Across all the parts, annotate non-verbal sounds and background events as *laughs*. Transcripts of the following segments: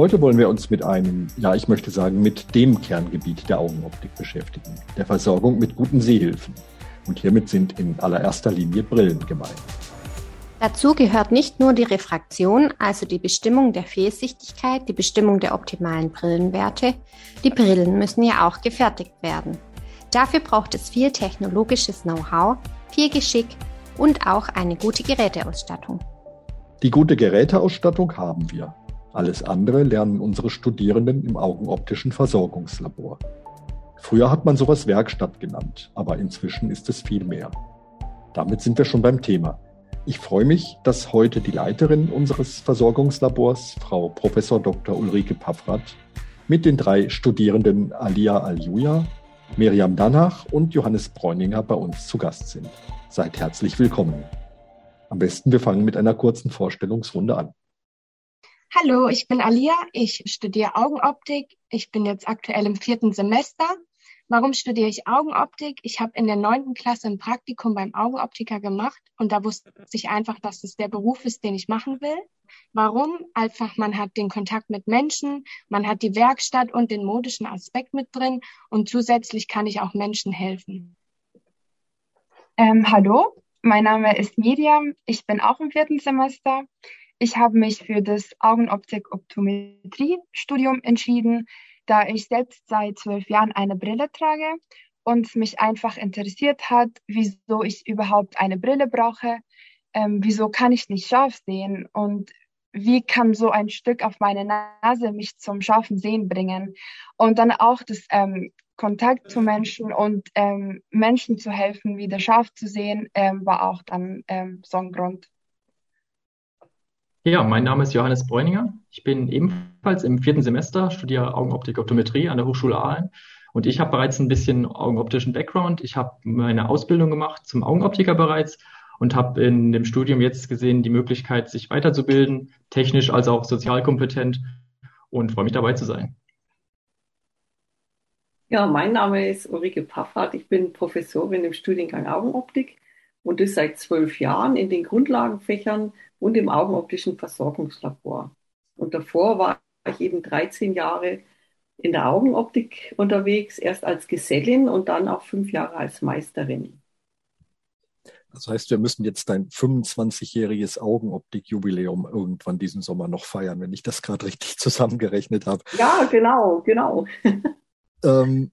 Heute wollen wir uns mit einem, ja, ich möchte sagen, mit dem Kerngebiet der Augenoptik beschäftigen, der Versorgung mit guten Sehhilfen. Und hiermit sind in allererster Linie Brillen gemeint. Dazu gehört nicht nur die Refraktion, also die Bestimmung der Fehlsichtigkeit, die Bestimmung der optimalen Brillenwerte. Die Brillen müssen ja auch gefertigt werden. Dafür braucht es viel technologisches Know-how, viel Geschick und auch eine gute Geräteausstattung. Die gute Geräteausstattung haben wir. Alles andere lernen unsere Studierenden im augenoptischen Versorgungslabor. Früher hat man sowas Werkstatt genannt, aber inzwischen ist es viel mehr. Damit sind wir schon beim Thema. Ich freue mich, dass heute die Leiterin unseres Versorgungslabors, Frau Prof. Dr. Ulrike Paffrath, mit den drei Studierenden Alia Aljuja, Miriam Danach und Johannes Bräuninger bei uns zu Gast sind. Seid herzlich willkommen. Am besten wir fangen mit einer kurzen Vorstellungsrunde an. Hallo, ich bin Alia. Ich studiere Augenoptik. Ich bin jetzt aktuell im vierten Semester. Warum studiere ich Augenoptik? Ich habe in der neunten Klasse ein Praktikum beim Augenoptiker gemacht und da wusste ich einfach, dass es der Beruf ist, den ich machen will. Warum? Einfach, man hat den Kontakt mit Menschen, man hat die Werkstatt und den modischen Aspekt mit drin und zusätzlich kann ich auch Menschen helfen. Ähm, hallo, mein Name ist Miriam. Ich bin auch im vierten Semester. Ich habe mich für das Augenoptik-Optometrie-Studium entschieden, da ich selbst seit zwölf Jahren eine Brille trage und mich einfach interessiert hat, wieso ich überhaupt eine Brille brauche, ähm, wieso kann ich nicht scharf sehen und wie kann so ein Stück auf meine Nase mich zum scharfen Sehen bringen und dann auch das ähm, Kontakt zu Menschen und ähm, Menschen zu helfen, wieder scharf zu sehen, ähm, war auch dann ähm, so ein Grund. Ja, mein Name ist Johannes Bräuninger. Ich bin ebenfalls im vierten Semester, studiere Augenoptik Optometrie an der Hochschule Aalen. Und ich habe bereits ein bisschen augenoptischen Background. Ich habe meine Ausbildung gemacht zum Augenoptiker bereits und habe in dem Studium jetzt gesehen die Möglichkeit, sich weiterzubilden, technisch als auch sozial kompetent und freue mich dabei zu sein. Ja, mein Name ist Ulrike Paffert. Ich bin Professorin im Studiengang Augenoptik und das seit zwölf Jahren in den Grundlagenfächern und im augenoptischen Versorgungslabor. Und davor war ich eben 13 Jahre in der Augenoptik unterwegs, erst als Gesellin und dann auch fünf Jahre als Meisterin. Das heißt, wir müssen jetzt dein 25-jähriges Augenoptik-Jubiläum irgendwann diesen Sommer noch feiern, wenn ich das gerade richtig *laughs* zusammengerechnet habe. Ja, genau, genau. *laughs* ähm,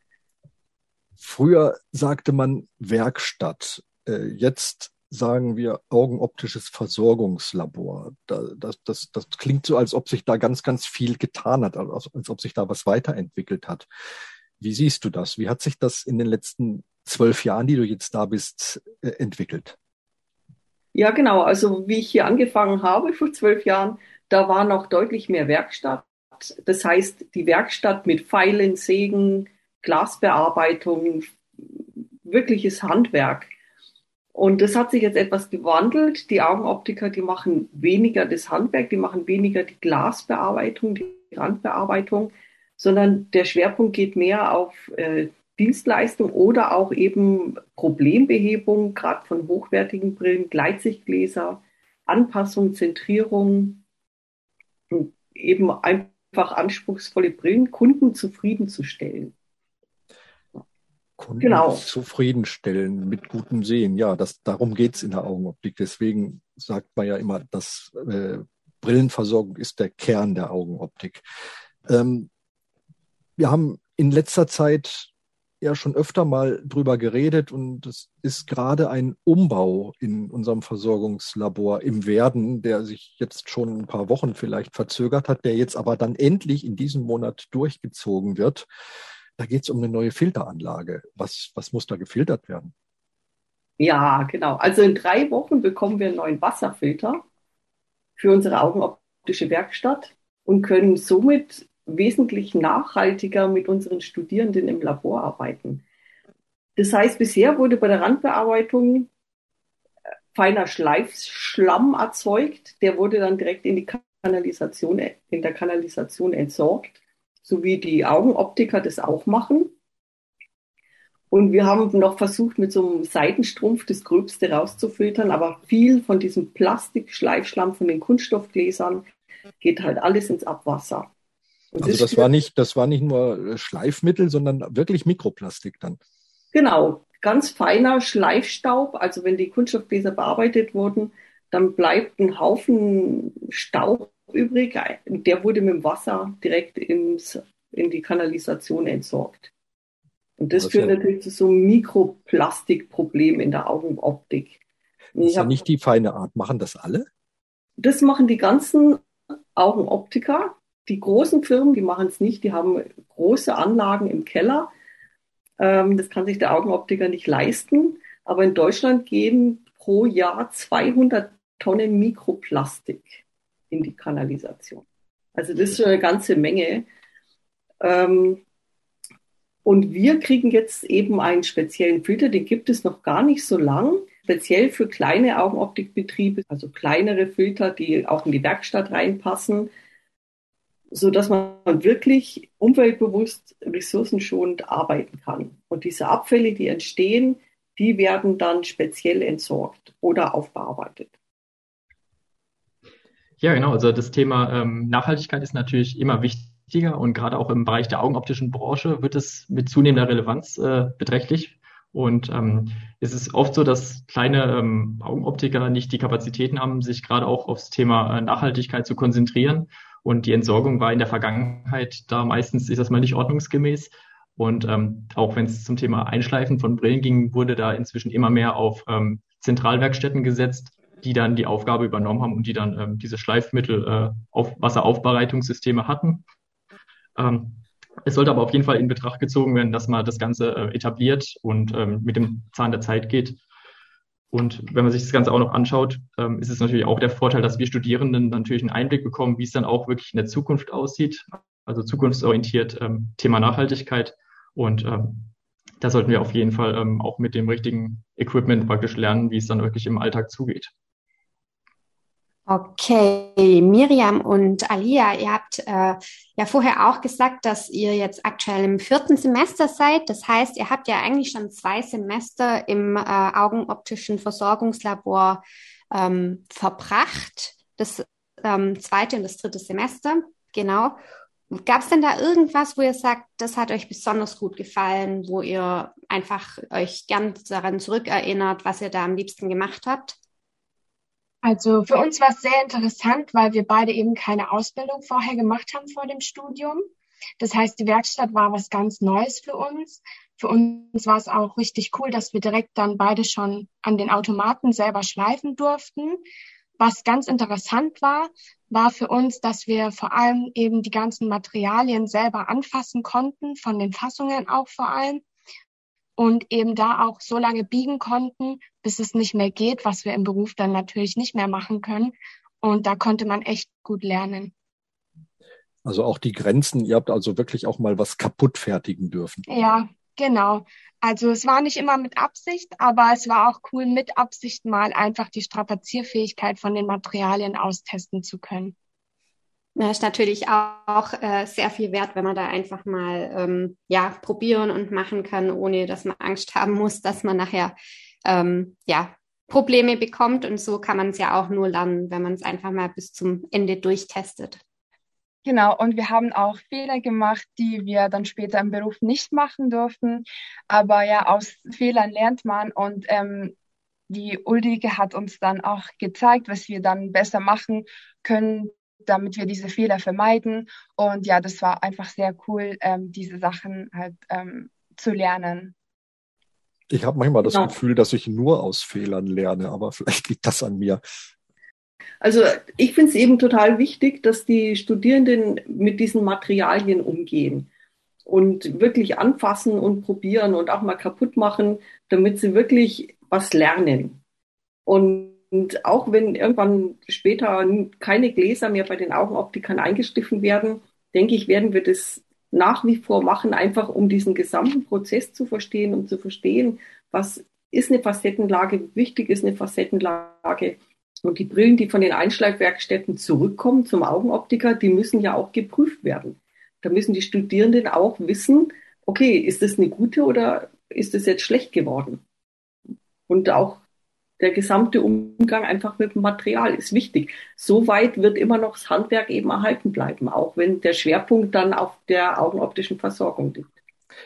früher sagte man Werkstatt. Äh, jetzt sagen wir augenoptisches Versorgungslabor. Das, das, das klingt so, als ob sich da ganz, ganz viel getan hat, als, als ob sich da was weiterentwickelt hat. Wie siehst du das? Wie hat sich das in den letzten zwölf Jahren, die du jetzt da bist, äh, entwickelt? Ja, genau. Also wie ich hier angefangen habe vor zwölf Jahren, da war noch deutlich mehr Werkstatt. Das heißt, die Werkstatt mit Pfeilen, Sägen, Glasbearbeitung, wirkliches Handwerk. Und das hat sich jetzt etwas gewandelt. Die Augenoptiker, die machen weniger das Handwerk, die machen weniger die Glasbearbeitung, die Randbearbeitung, sondern der Schwerpunkt geht mehr auf äh, Dienstleistung oder auch eben Problembehebung, gerade von hochwertigen Brillen, Gleitsichtgläser, Anpassung, Zentrierung, eben einfach anspruchsvolle Brillen, Kunden zufriedenzustellen. Kunden genau. zufriedenstellen mit gutem Sehen. Ja, das, darum geht's in der Augenoptik. Deswegen sagt man ja immer, dass äh, Brillenversorgung ist der Kern der Augenoptik. Ähm, wir haben in letzter Zeit ja schon öfter mal drüber geredet und es ist gerade ein Umbau in unserem Versorgungslabor im Werden, der sich jetzt schon ein paar Wochen vielleicht verzögert hat, der jetzt aber dann endlich in diesem Monat durchgezogen wird. Da geht es um eine neue Filteranlage. Was, was muss da gefiltert werden? Ja, genau. Also in drei Wochen bekommen wir einen neuen Wasserfilter für unsere augenoptische Werkstatt. und können somit wesentlich nachhaltiger mit unseren Studierenden im Labor arbeiten. Das heißt, bisher wurde bei der Randbearbeitung äh, feiner Schleifschlamm erzeugt, der wurde dann direkt in die Kanalisation, in der Kanalisation entsorgt, so wie die Augenoptiker das auch machen. Und wir haben noch versucht, mit so einem Seitenstrumpf das Gröbste rauszufiltern, aber viel von diesem Plastikschleifschlamm von den Kunststoffgläsern geht halt alles ins Abwasser. Und also das, das war nicht, das war nicht nur Schleifmittel, sondern wirklich Mikroplastik dann. Genau, ganz feiner Schleifstaub. Also wenn die Kunststoffgläser bearbeitet wurden, dann bleibt ein Haufen Staub übrig. Der wurde mit dem Wasser direkt ins, in die Kanalisation entsorgt. Und das, das führt ja natürlich zu so einem Mikroplastikproblem in der Augenoptik. Das ist ja nicht die feine Art. Machen das alle? Das machen die ganzen Augenoptiker. Die großen Firmen, die machen es nicht. Die haben große Anlagen im Keller. Ähm, das kann sich der Augenoptiker nicht leisten. Aber in Deutschland gehen pro Jahr 200 Tonnen Mikroplastik in die Kanalisation. Also das ist eine ganze Menge. Ähm, und wir kriegen jetzt eben einen speziellen Filter, den gibt es noch gar nicht so lang, speziell für kleine Augenoptikbetriebe, also kleinere Filter, die auch in die Werkstatt reinpassen, so dass man wirklich umweltbewusst, ressourcenschonend arbeiten kann. Und diese Abfälle, die entstehen, die werden dann speziell entsorgt oder aufbearbeitet. Ja, genau. Also das Thema ähm, Nachhaltigkeit ist natürlich immer wichtig wichtiger und gerade auch im Bereich der augenoptischen Branche wird es mit zunehmender Relevanz äh, beträchtlich. Und ähm, es ist oft so, dass kleine ähm, Augenoptiker nicht die Kapazitäten haben, sich gerade auch aufs Thema äh, Nachhaltigkeit zu konzentrieren. Und die Entsorgung war in der Vergangenheit da meistens, ist das mal nicht ordnungsgemäß. Und ähm, auch wenn es zum Thema Einschleifen von Brillen ging, wurde da inzwischen immer mehr auf ähm, Zentralwerkstätten gesetzt, die dann die Aufgabe übernommen haben und die dann ähm, diese Schleifmittel äh, auf Wasseraufbereitungssysteme hatten. Ähm, es sollte aber auf jeden Fall in Betracht gezogen werden, dass man das Ganze äh, etabliert und ähm, mit dem Zahn der Zeit geht. Und wenn man sich das Ganze auch noch anschaut, ähm, ist es natürlich auch der Vorteil, dass wir Studierenden natürlich einen Einblick bekommen, wie es dann auch wirklich in der Zukunft aussieht. Also zukunftsorientiert ähm, Thema Nachhaltigkeit. Und ähm, da sollten wir auf jeden Fall ähm, auch mit dem richtigen Equipment praktisch lernen, wie es dann wirklich im Alltag zugeht. Okay, Miriam und Alia, ihr habt äh, ja vorher auch gesagt, dass ihr jetzt aktuell im vierten Semester seid. Das heißt, ihr habt ja eigentlich schon zwei Semester im äh, augenoptischen Versorgungslabor ähm, verbracht. Das ähm, zweite und das dritte Semester, genau. Gab es denn da irgendwas, wo ihr sagt, das hat euch besonders gut gefallen, wo ihr einfach euch gern daran zurückerinnert, was ihr da am liebsten gemacht habt? Also für uns war es sehr interessant, weil wir beide eben keine Ausbildung vorher gemacht haben vor dem Studium. Das heißt, die Werkstatt war was ganz Neues für uns. Für uns war es auch richtig cool, dass wir direkt dann beide schon an den Automaten selber schleifen durften. Was ganz interessant war, war für uns, dass wir vor allem eben die ganzen Materialien selber anfassen konnten, von den Fassungen auch vor allem und eben da auch so lange biegen konnten, bis es nicht mehr geht, was wir im Beruf dann natürlich nicht mehr machen können. Und da konnte man echt gut lernen. Also auch die Grenzen, ihr habt also wirklich auch mal was kaputt fertigen dürfen. Ja, genau. Also es war nicht immer mit Absicht, aber es war auch cool, mit Absicht mal einfach die Strapazierfähigkeit von den Materialien austesten zu können. Das ist natürlich auch äh, sehr viel wert, wenn man da einfach mal ähm, ja probieren und machen kann, ohne dass man Angst haben muss, dass man nachher ähm, ja Probleme bekommt. Und so kann man es ja auch nur lernen, wenn man es einfach mal bis zum Ende durchtestet. Genau, und wir haben auch Fehler gemacht, die wir dann später im Beruf nicht machen durften. Aber ja, aus Fehlern lernt man und ähm, die Ulrike hat uns dann auch gezeigt, was wir dann besser machen können, damit wir diese Fehler vermeiden. Und ja, das war einfach sehr cool, ähm, diese Sachen halt ähm, zu lernen. Ich habe manchmal das genau. Gefühl, dass ich nur aus Fehlern lerne, aber *laughs* vielleicht liegt das an mir. Also ich finde es eben total wichtig, dass die Studierenden mit diesen Materialien umgehen und wirklich anfassen und probieren und auch mal kaputt machen, damit sie wirklich was lernen. Und und auch wenn irgendwann später keine Gläser mehr bei den Augenoptikern eingestriffen werden, denke ich, werden wir das nach wie vor machen, einfach um diesen gesamten Prozess zu verstehen, um zu verstehen, was ist eine Facettenlage, wie wichtig ist eine Facettenlage. Und die Brillen, die von den Einschleifwerkstätten zurückkommen zum Augenoptiker, die müssen ja auch geprüft werden. Da müssen die Studierenden auch wissen, okay, ist das eine gute oder ist das jetzt schlecht geworden? Und auch der gesamte Umgang einfach mit dem Material ist wichtig. Soweit wird immer noch das Handwerk eben erhalten bleiben, auch wenn der Schwerpunkt dann auf der augenoptischen Versorgung liegt.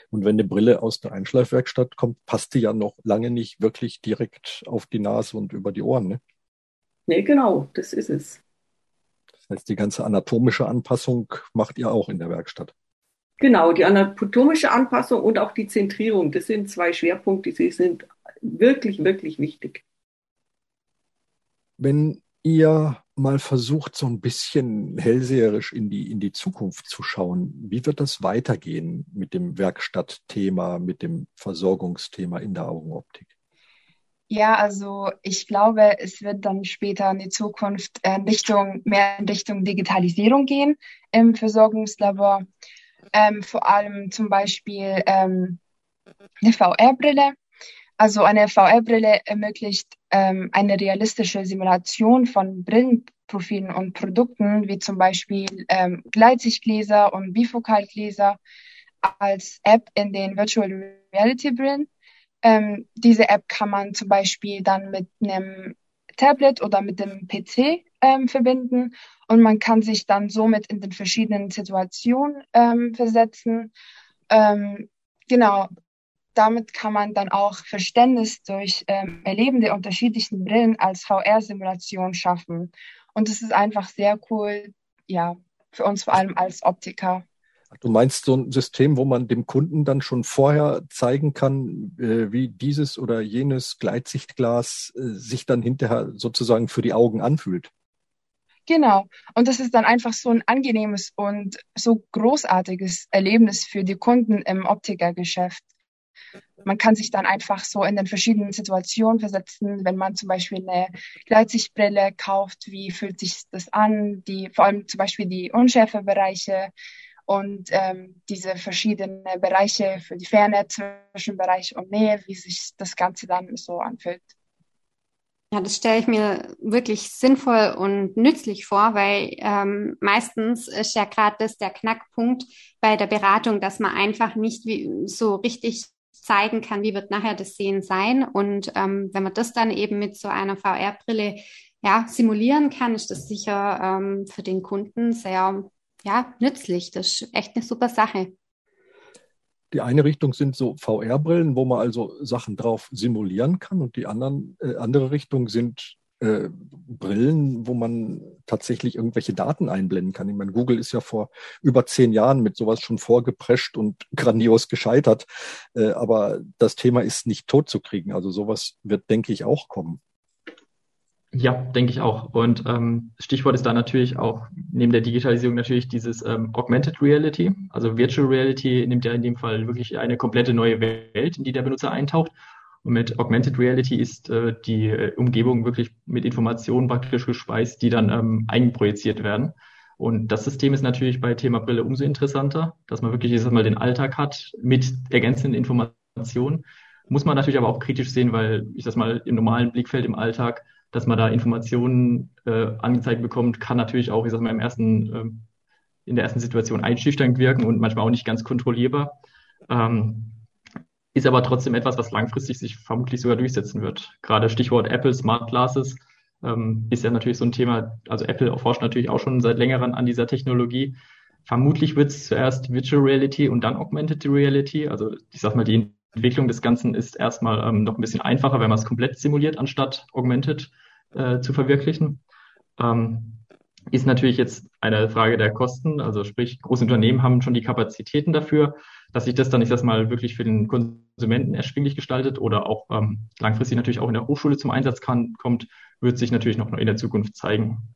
Und wenn eine Brille aus der Einschleifwerkstatt kommt, passt die ja noch lange nicht wirklich direkt auf die Nase und über die Ohren, ne? Nee, genau, das ist es. Das heißt, die ganze anatomische Anpassung macht ihr auch in der Werkstatt. Genau, die anatomische Anpassung und auch die Zentrierung, das sind zwei Schwerpunkte, die sind wirklich, wirklich wichtig. Wenn ihr mal versucht, so ein bisschen hellseherisch in die, in die Zukunft zu schauen, wie wird das weitergehen mit dem Werkstattthema, mit dem Versorgungsthema in der Augenoptik? Ja, also ich glaube, es wird dann später in die Zukunft in Richtung, mehr in Richtung Digitalisierung gehen im Versorgungslabor. Ähm, vor allem zum Beispiel ähm, eine VR-Brille, also eine VR-Brille ermöglicht ähm, eine realistische Simulation von Brillenprofilen und Produkten, wie zum Beispiel ähm, Gleitsichtgläser und Bifokalgläser als App in den Virtual Reality Brillen. Ähm, diese App kann man zum Beispiel dann mit einem Tablet oder mit dem PC ähm, verbinden und man kann sich dann somit in den verschiedenen Situationen ähm, versetzen. Ähm, genau, damit kann man dann auch Verständnis durch ähm, Erleben der unterschiedlichen Brillen als VR-Simulation schaffen. Und das ist einfach sehr cool, ja, für uns vor allem als Optiker. Du meinst so ein System, wo man dem Kunden dann schon vorher zeigen kann, äh, wie dieses oder jenes Gleitsichtglas äh, sich dann hinterher sozusagen für die Augen anfühlt? Genau. Und das ist dann einfach so ein angenehmes und so großartiges Erlebnis für die Kunden im Optikergeschäft man kann sich dann einfach so in den verschiedenen Situationen versetzen, wenn man zum Beispiel eine Gleitsichtbrille kauft, wie fühlt sich das an, die, vor allem zum Beispiel die Unschärfebereiche und ähm, diese verschiedenen Bereiche für die Ferne, Zwischenbereich und Nähe, wie sich das Ganze dann so anfühlt. Ja, das stelle ich mir wirklich sinnvoll und nützlich vor, weil ähm, meistens ist ja gerade das der Knackpunkt bei der Beratung, dass man einfach nicht wie, so richtig zeigen kann, wie wird nachher das Sehen sein. Und ähm, wenn man das dann eben mit so einer VR-Brille ja, simulieren kann, ist das sicher ähm, für den Kunden sehr ja, nützlich. Das ist echt eine super Sache. Die eine Richtung sind so VR-Brillen, wo man also Sachen drauf simulieren kann und die anderen, äh, andere Richtung sind äh, Brillen, wo man tatsächlich irgendwelche Daten einblenden kann. Ich meine, Google ist ja vor über zehn Jahren mit sowas schon vorgeprescht und *laughs* grandios gescheitert. Äh, aber das Thema ist nicht tot zu kriegen. Also sowas wird, denke ich, auch kommen. Ja, denke ich auch. Und ähm, Stichwort ist da natürlich auch neben der Digitalisierung natürlich dieses ähm, Augmented Reality. Also Virtual Reality nimmt ja in dem Fall wirklich eine komplette neue Welt, in die der Benutzer eintaucht. Und mit Augmented Reality ist äh, die äh, Umgebung wirklich mit Informationen praktisch gespeist, die dann ähm, einprojiziert werden. Und das System ist natürlich bei Thema Brille umso interessanter, dass man wirklich jetzt mal den Alltag hat mit ergänzenden Informationen. Muss man natürlich aber auch kritisch sehen, weil ich das mal im normalen Blickfeld im Alltag, dass man da Informationen äh, angezeigt bekommt, kann natürlich auch, ich sag mal, im ersten, äh, in der ersten Situation einschüchternd wirken und manchmal auch nicht ganz kontrollierbar. Ähm, ist aber trotzdem etwas, was langfristig sich vermutlich sogar durchsetzen wird. Gerade Stichwort Apple Smart Glasses ähm, ist ja natürlich so ein Thema. Also Apple forscht natürlich auch schon seit längerem an dieser Technologie. Vermutlich wird es zuerst Virtual Reality und dann Augmented Reality. Also ich sag mal, die Entwicklung des Ganzen ist erstmal ähm, noch ein bisschen einfacher, wenn man es komplett simuliert, anstatt Augmented äh, zu verwirklichen. Ähm, ist natürlich jetzt eine Frage der Kosten. Also sprich, große Unternehmen haben schon die Kapazitäten dafür dass sich das dann, ich sag mal, wirklich für den Konsumenten erschwinglich gestaltet oder auch ähm, langfristig natürlich auch in der Hochschule zum Einsatz kann, kommt, wird sich natürlich noch in der Zukunft zeigen.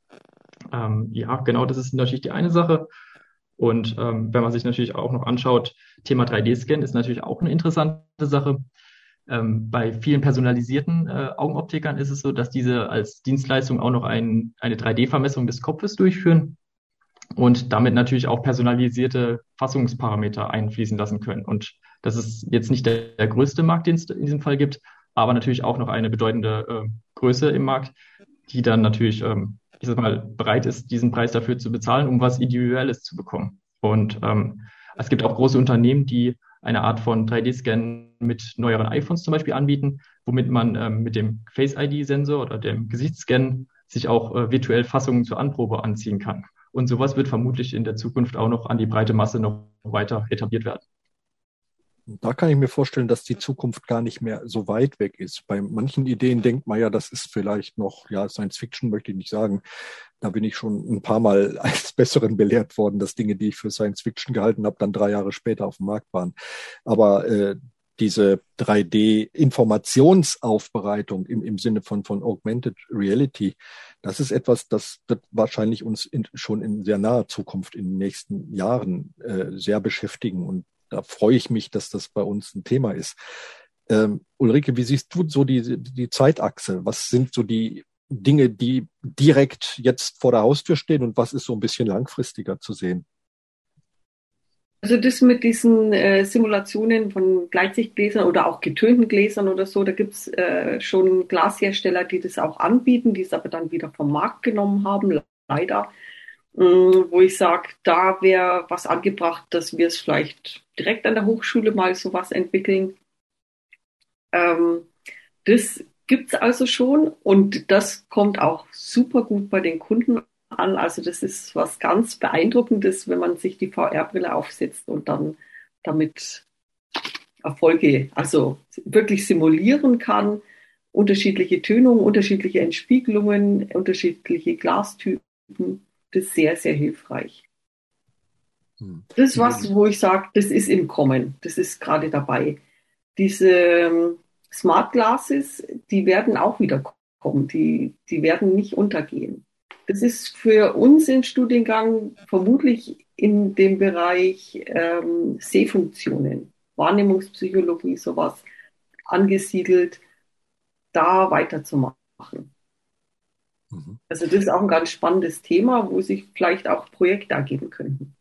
Ähm, ja, genau, das ist natürlich die eine Sache. Und ähm, wenn man sich natürlich auch noch anschaut, Thema 3D-Scan ist natürlich auch eine interessante Sache. Ähm, bei vielen personalisierten äh, Augenoptikern ist es so, dass diese als Dienstleistung auch noch ein, eine 3D-Vermessung des Kopfes durchführen und damit natürlich auch personalisierte Fassungsparameter einfließen lassen können. Und das ist jetzt nicht der, der größte Markt, den es in diesem Fall gibt, aber natürlich auch noch eine bedeutende äh, Größe im Markt, die dann natürlich, ähm, ich sag mal, bereit ist, diesen Preis dafür zu bezahlen, um was Individuelles zu bekommen. Und ähm, es gibt auch große Unternehmen, die eine Art von 3D-Scan mit neueren iPhones zum Beispiel anbieten, womit man ähm, mit dem Face-ID-Sensor oder dem Gesichtsscan sich auch äh, virtuell Fassungen zur Anprobe anziehen kann. Und sowas wird vermutlich in der Zukunft auch noch an die breite Masse noch weiter etabliert werden. Da kann ich mir vorstellen, dass die Zukunft gar nicht mehr so weit weg ist. Bei manchen Ideen denkt man ja, das ist vielleicht noch, ja, Science Fiction möchte ich nicht sagen. Da bin ich schon ein paar Mal *laughs* als Besseren belehrt worden, dass Dinge, die ich für Science Fiction gehalten habe, dann drei Jahre später auf dem Markt waren. Aber äh, diese 3D-Informationsaufbereitung im, im Sinne von, von Augmented Reality, das ist etwas, das wird wahrscheinlich uns in, schon in sehr naher Zukunft in den nächsten Jahren äh, sehr beschäftigen. Und da freue ich mich, dass das bei uns ein Thema ist. Ähm, Ulrike, wie siehst du so die, die Zeitachse? Was sind so die Dinge, die direkt jetzt vor der Haustür stehen und was ist so ein bisschen langfristiger zu sehen? Also das mit diesen äh, Simulationen von Gleitsichtgläsern oder auch getönten Gläsern oder so, da gibt's äh, schon Glashersteller, die das auch anbieten, die es aber dann wieder vom Markt genommen haben, leider. Ähm, wo ich sage, da wäre was angebracht, dass wir es vielleicht direkt an der Hochschule mal sowas entwickeln. Ähm, das gibt's also schon und das kommt auch super gut bei den Kunden an. Also das ist was ganz Beeindruckendes, wenn man sich die VR-Brille aufsetzt und dann damit Erfolge, also wirklich simulieren kann, unterschiedliche Tönungen, unterschiedliche Entspiegelungen, unterschiedliche Glastypen das sehr, sehr hilfreich. Hm. Das ist was, wo ich sage, das ist im Kommen, das ist gerade dabei. Diese ähm, Smart Glasses, die werden auch wieder kommen, die, die werden nicht untergehen. Das ist für uns im Studiengang vermutlich in dem Bereich ähm, Sehfunktionen, Wahrnehmungspsychologie, sowas angesiedelt, da weiterzumachen. Mhm. Also das ist auch ein ganz spannendes Thema, wo sich vielleicht auch Projekte ergeben könnten.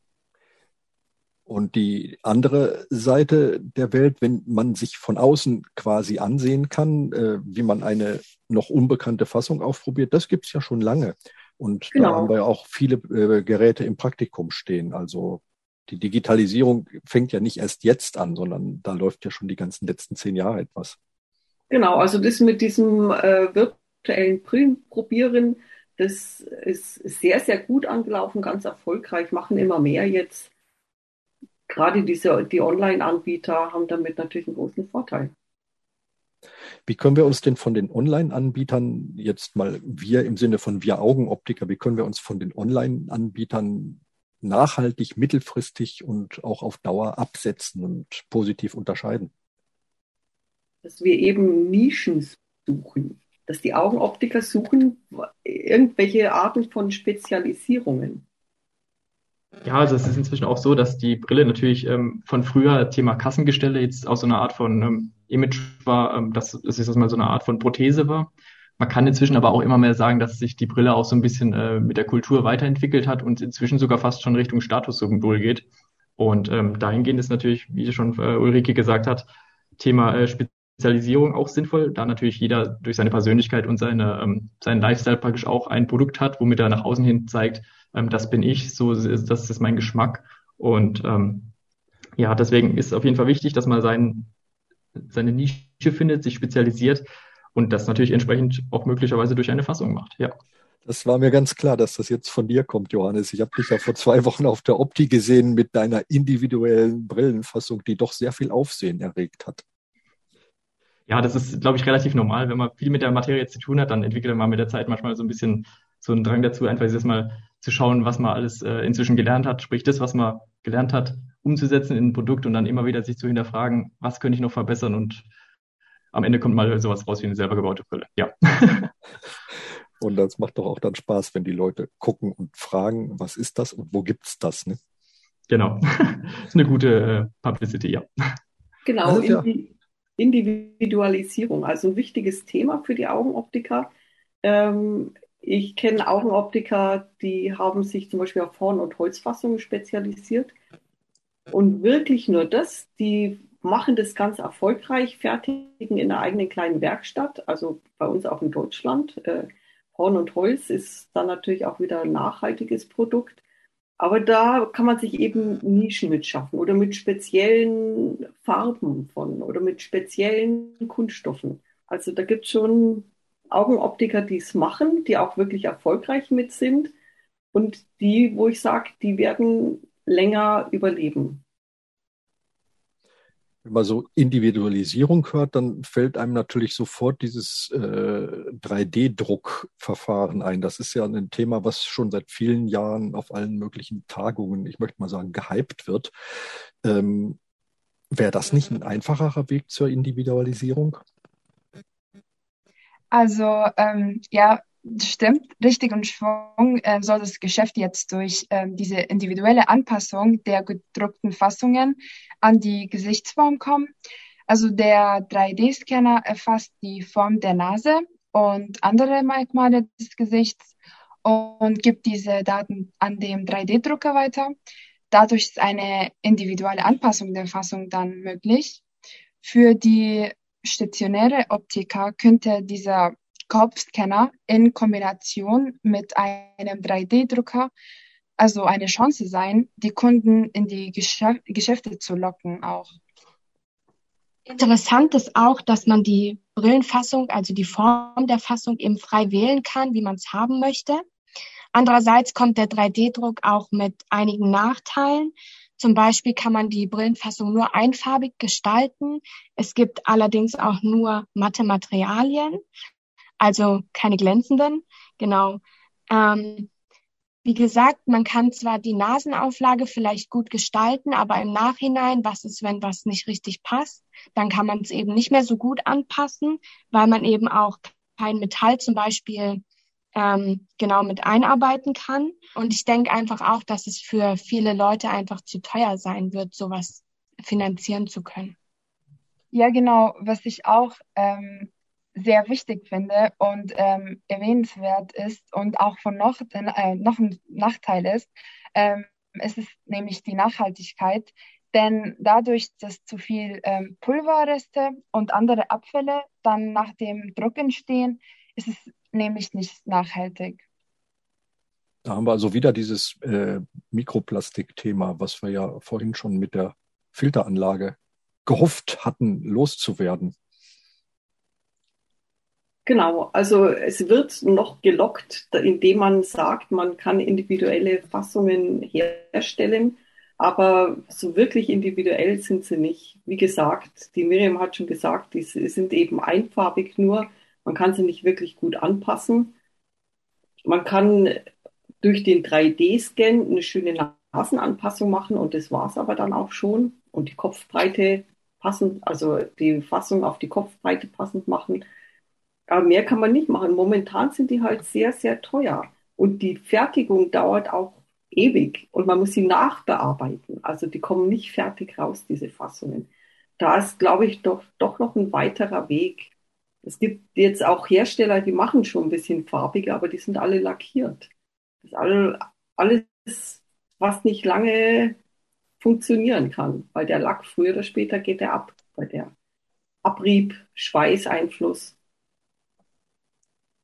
Und die andere Seite der Welt, wenn man sich von außen quasi ansehen kann, äh, wie man eine noch unbekannte Fassung aufprobiert, das gibt es ja schon lange. Und genau. da haben wir ja auch viele äh, Geräte im Praktikum stehen. Also die Digitalisierung fängt ja nicht erst jetzt an, sondern da läuft ja schon die ganzen letzten zehn Jahre etwas. Genau, also das mit diesem äh, virtuellen probieren. Das ist sehr, sehr gut angelaufen, ganz erfolgreich, machen immer mehr jetzt. Gerade diese, die Online-Anbieter haben damit natürlich einen großen Vorteil. Wie können wir uns denn von den Online-Anbietern jetzt mal wir im Sinne von wir Augenoptiker, wie können wir uns von den Online-Anbietern nachhaltig, mittelfristig und auch auf Dauer absetzen und positiv unterscheiden? Dass wir eben Nischen suchen dass die Augenoptiker suchen irgendwelche Arten von Spezialisierungen. Ja, also es ist inzwischen auch so, dass die Brille natürlich ähm, von früher Thema Kassengestelle jetzt auch so eine Art von ähm, Image war, ähm, dass es jetzt mal so eine Art von Prothese war. Man kann inzwischen aber auch immer mehr sagen, dass sich die Brille auch so ein bisschen äh, mit der Kultur weiterentwickelt hat und inzwischen sogar fast schon Richtung Statussymbol geht. Und ähm, dahingehend ist natürlich, wie schon äh, Ulrike gesagt hat, Thema äh, Spezialisierung auch sinnvoll, da natürlich jeder durch seine Persönlichkeit und seine, ähm, seinen Lifestyle praktisch auch ein Produkt hat, womit er nach außen hin zeigt, ähm, das bin ich, so ist, das ist mein Geschmack. Und ähm, ja, deswegen ist auf jeden Fall wichtig, dass man sein, seine Nische findet, sich spezialisiert und das natürlich entsprechend auch möglicherweise durch eine Fassung macht. Ja. Das war mir ganz klar, dass das jetzt von dir kommt, Johannes. Ich habe dich ja vor zwei Wochen auf der Opti gesehen mit deiner individuellen Brillenfassung, die doch sehr viel Aufsehen erregt hat. Ja, das ist, glaube ich, relativ normal. Wenn man viel mit der Materie zu tun hat, dann entwickelt man mit der Zeit manchmal so ein bisschen so einen Drang dazu, einfach jetzt mal zu schauen, was man alles äh, inzwischen gelernt hat, sprich das, was man gelernt hat, umzusetzen in ein Produkt und dann immer wieder sich zu hinterfragen, was könnte ich noch verbessern und am Ende kommt mal sowas raus wie eine selber gebaute Brille. Ja. *laughs* und das macht doch auch dann Spaß, wenn die Leute gucken und fragen, was ist das und wo gibt's das, ne? Genau. *laughs* das ist eine gute äh, Publicity, ja. Genau. Also, ja. In, Individualisierung, also ein wichtiges Thema für die Augenoptiker. Ähm, ich kenne Augenoptiker, die haben sich zum Beispiel auf Horn- und Holzfassungen spezialisiert. Und wirklich nur das, die machen das ganz erfolgreich, fertigen in der eigenen kleinen Werkstatt, also bei uns auch in Deutschland. Äh, Horn und Holz ist dann natürlich auch wieder ein nachhaltiges Produkt. Aber da kann man sich eben Nischen mitschaffen oder mit speziellen Farben von oder mit speziellen Kunststoffen. Also da gibt es schon Augenoptiker, die es machen, die auch wirklich erfolgreich mit sind und die, wo ich sage, die werden länger überleben. Wenn man so Individualisierung hört, dann fällt einem natürlich sofort dieses äh, 3D-Druckverfahren ein. Das ist ja ein Thema, was schon seit vielen Jahren auf allen möglichen Tagungen, ich möchte mal sagen, gehypt wird. Ähm, Wäre das nicht ein einfacherer Weg zur Individualisierung? Also ähm, ja, stimmt, richtig und Schwung äh, soll das Geschäft jetzt durch ähm, diese individuelle Anpassung der gedruckten Fassungen an die Gesichtsform kommen. Also der 3D-Scanner erfasst die Form der Nase und andere Merkmale des Gesichts und gibt diese Daten an den 3D-Drucker weiter. Dadurch ist eine individuelle Anpassung der Fassung dann möglich. Für die stationäre Optiker könnte dieser Kopfscanner in Kombination mit einem 3D-Drucker also eine Chance sein, die Kunden in die Geschäf Geschäfte zu locken auch. Interessant ist auch, dass man die Brillenfassung, also die Form der Fassung eben frei wählen kann, wie man es haben möchte. Andererseits kommt der 3D-Druck auch mit einigen Nachteilen. Zum Beispiel kann man die Brillenfassung nur einfarbig gestalten. Es gibt allerdings auch nur matte Materialien, also keine glänzenden. Genau. Ähm, wie gesagt, man kann zwar die Nasenauflage vielleicht gut gestalten, aber im Nachhinein, was ist, wenn was nicht richtig passt, dann kann man es eben nicht mehr so gut anpassen, weil man eben auch kein Metall zum Beispiel ähm, genau mit einarbeiten kann. Und ich denke einfach auch, dass es für viele Leute einfach zu teuer sein wird, sowas finanzieren zu können. Ja, genau. Was ich auch ähm, sehr wichtig finde und ähm, erwähnenswert ist und auch von noch, äh, noch ein Nachteil ist, ähm, es ist nämlich die Nachhaltigkeit. Denn dadurch, dass zu viel ähm, Pulverreste und andere Abfälle dann nach dem Druck entstehen, ist es nämlich nicht nachhaltig. Da haben wir also wieder dieses äh, Mikroplastik-Thema, was wir ja vorhin schon mit der Filteranlage gehofft hatten, loszuwerden. Genau, also es wird noch gelockt, indem man sagt, man kann individuelle Fassungen herstellen, aber so wirklich individuell sind sie nicht. Wie gesagt, die Miriam hat schon gesagt, die sind eben einfarbig nur man kann sie nicht wirklich gut anpassen. Man kann durch den 3D-Scan eine schöne Nasenanpassung machen und das war es aber dann auch schon. Und die Kopfbreite passend, also die Fassung auf die Kopfbreite passend machen. Aber mehr kann man nicht machen. Momentan sind die halt sehr, sehr teuer. Und die Fertigung dauert auch ewig und man muss sie nachbearbeiten. Also die kommen nicht fertig raus, diese Fassungen. Da ist, glaube ich, doch, doch noch ein weiterer Weg. Es gibt jetzt auch Hersteller, die machen schon ein bisschen farbiger, aber die sind alle lackiert. Das ist all, alles, was nicht lange funktionieren kann, weil der Lack früher oder später geht er ab, bei der Abrieb, Schweißeinfluss.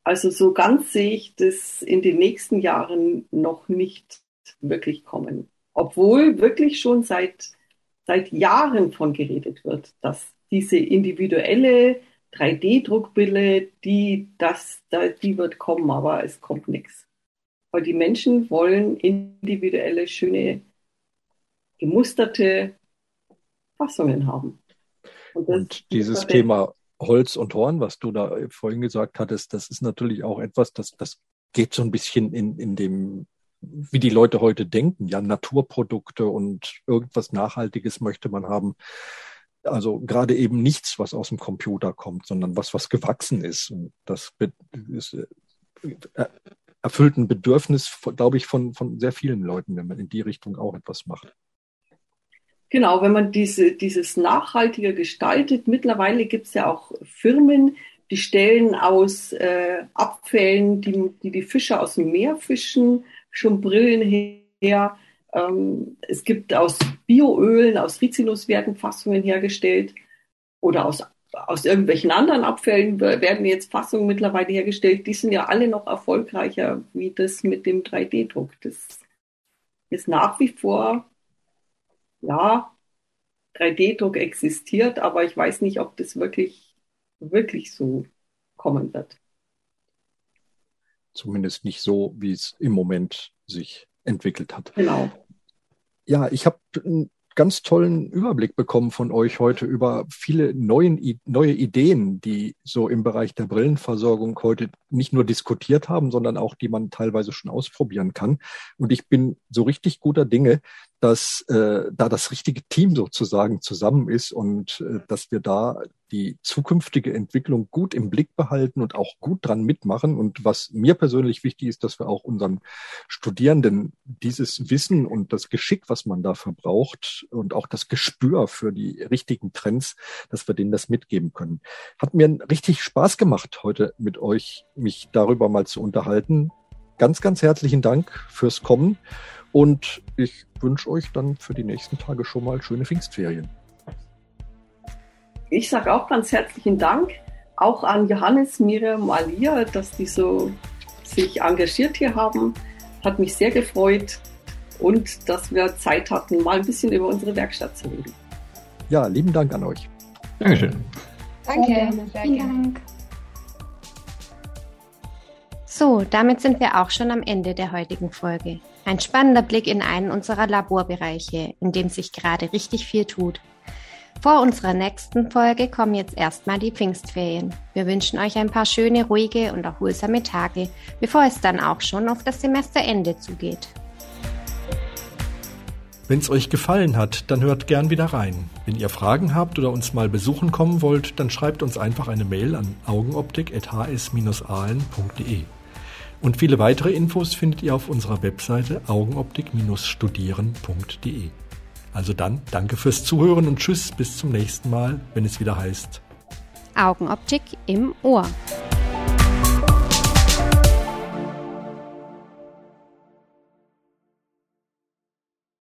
Also so ganz sehe ich das in den nächsten Jahren noch nicht wirklich kommen. Obwohl wirklich schon seit, seit Jahren von geredet wird, dass diese individuelle 3D-Druckbrille, die, das, die wird kommen, aber es kommt nichts. Weil die Menschen wollen individuelle, schöne, gemusterte Fassungen haben. Und, und dieses Thema Holz und Horn, was du da vorhin gesagt hattest, das ist natürlich auch etwas, das, das geht so ein bisschen in, in dem, wie die Leute heute denken. Ja, Naturprodukte und irgendwas Nachhaltiges möchte man haben. Also gerade eben nichts, was aus dem Computer kommt, sondern was, was gewachsen ist. Und das ist, äh, erfüllt ein Bedürfnis, glaube ich, von, von sehr vielen Leuten, wenn man in die Richtung auch etwas macht. Genau, wenn man diese, dieses nachhaltiger gestaltet, mittlerweile gibt es ja auch Firmen, die stellen aus äh, Abfällen, die, die die Fische aus dem Meer fischen, schon Brillen her. Ähm, es gibt aus Bioölen, aus Rizinus werden Fassungen hergestellt oder aus, aus irgendwelchen anderen Abfällen werden jetzt Fassungen mittlerweile hergestellt. Die sind ja alle noch erfolgreicher wie das mit dem 3D-Druck. Das ist nach wie vor ja, 3D-Druck existiert, aber ich weiß nicht, ob das wirklich, wirklich so kommen wird. Zumindest nicht so, wie es im Moment sich entwickelt hat. Genau. Ja, ich habe ganz tollen Überblick bekommen von euch heute über viele neuen, neue Ideen, die so im Bereich der Brillenversorgung heute nicht nur diskutiert haben, sondern auch die man teilweise schon ausprobieren kann. Und ich bin so richtig guter Dinge, dass äh, da das richtige Team sozusagen zusammen ist und äh, dass wir da die zukünftige Entwicklung gut im Blick behalten und auch gut dran mitmachen. Und was mir persönlich wichtig ist, dass wir auch unseren Studierenden dieses Wissen und das Geschick, was man da verbraucht und auch das Gespür für die richtigen Trends, dass wir denen das mitgeben können. Hat mir richtig Spaß gemacht, heute mit euch mich darüber mal zu unterhalten. Ganz, ganz herzlichen Dank fürs Kommen. Und ich wünsche euch dann für die nächsten Tage schon mal schöne Pfingstferien. Ich sage auch ganz herzlichen Dank, auch an Johannes, Miriam, Alia, dass die so sich engagiert hier haben. Hat mich sehr gefreut und dass wir Zeit hatten, mal ein bisschen über unsere Werkstatt zu reden. Ja, lieben Dank an euch. Dankeschön. Danke. Vielen Dank. So, damit sind wir auch schon am Ende der heutigen Folge. Ein spannender Blick in einen unserer Laborbereiche, in dem sich gerade richtig viel tut. Vor unserer nächsten Folge kommen jetzt erstmal die Pfingstferien. Wir wünschen euch ein paar schöne, ruhige und erholsame Tage, bevor es dann auch schon auf das Semesterende zugeht. Wenn es euch gefallen hat, dann hört gern wieder rein. Wenn ihr Fragen habt oder uns mal besuchen kommen wollt, dann schreibt uns einfach eine Mail an augenoptik.hs-ahlen.de. Und viele weitere Infos findet ihr auf unserer Webseite augenoptik-studieren.de. Also dann, danke fürs Zuhören und tschüss, bis zum nächsten Mal, wenn es wieder heißt Augenoptik im Ohr.